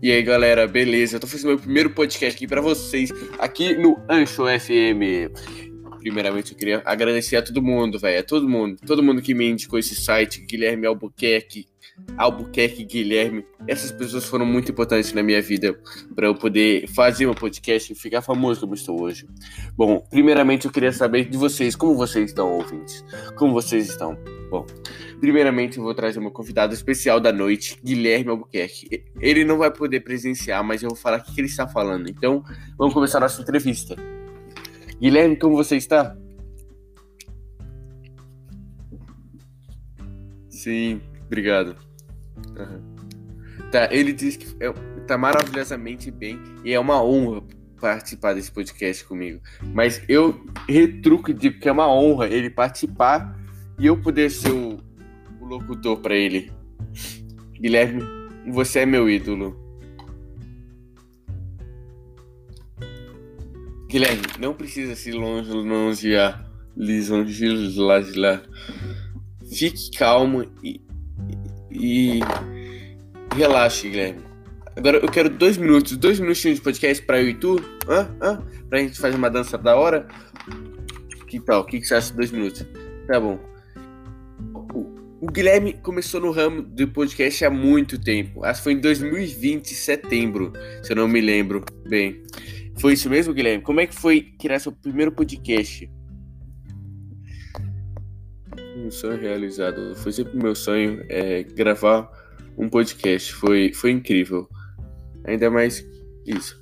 E aí, galera, beleza? Eu tô fazendo meu primeiro podcast aqui para vocês, aqui no Ancho FM. Primeiramente, eu queria agradecer a todo mundo, velho, a todo mundo, todo mundo que me indicou esse site, Guilherme Albuquerque, Albuquerque Guilherme. Essas pessoas foram muito importantes na minha vida para eu poder fazer um podcast e ficar famoso como estou hoje. Bom, primeiramente eu queria saber de vocês, como vocês estão, ouvintes? Como vocês estão? Bom, primeiramente eu vou trazer meu convidado especial da noite, Guilherme Albuquerque. Ele não vai poder presenciar, mas eu vou falar o que ele está falando. Então, vamos começar a nossa entrevista. Guilherme, como você está? Sim, obrigado. Uhum. Tá, ele diz que é, tá maravilhosamente bem e é uma honra participar desse podcast comigo. Mas eu retruco e digo que é uma honra ele participar e eu poder ser o, o locutor para ele. Guilherme, você é meu ídolo. Guilherme, não precisa se longe, longear, lisonjear. Fique calmo e, e, relaxe, Guilherme. Agora eu quero dois minutos, dois minutinhos de podcast pra eu e tu. Hã? Hã? Pra gente fazer uma dança da hora. Que tal? O que, que você acha de dois minutos? Tá bom. O Guilherme começou no ramo do podcast há muito tempo. Acho que foi em 2020, setembro, se eu não me lembro bem. Foi isso mesmo, Guilherme? Como é que foi criar seu primeiro podcast? Um sonho realizado. Foi sempre meu sonho é, gravar um podcast. Foi, foi incrível. Ainda mais isso.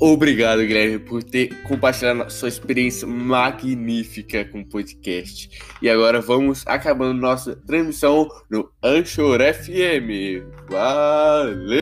Obrigado, Guilherme, por ter compartilhado sua experiência magnífica com o podcast. E agora vamos acabando nossa transmissão no Anchor FM. Valeu!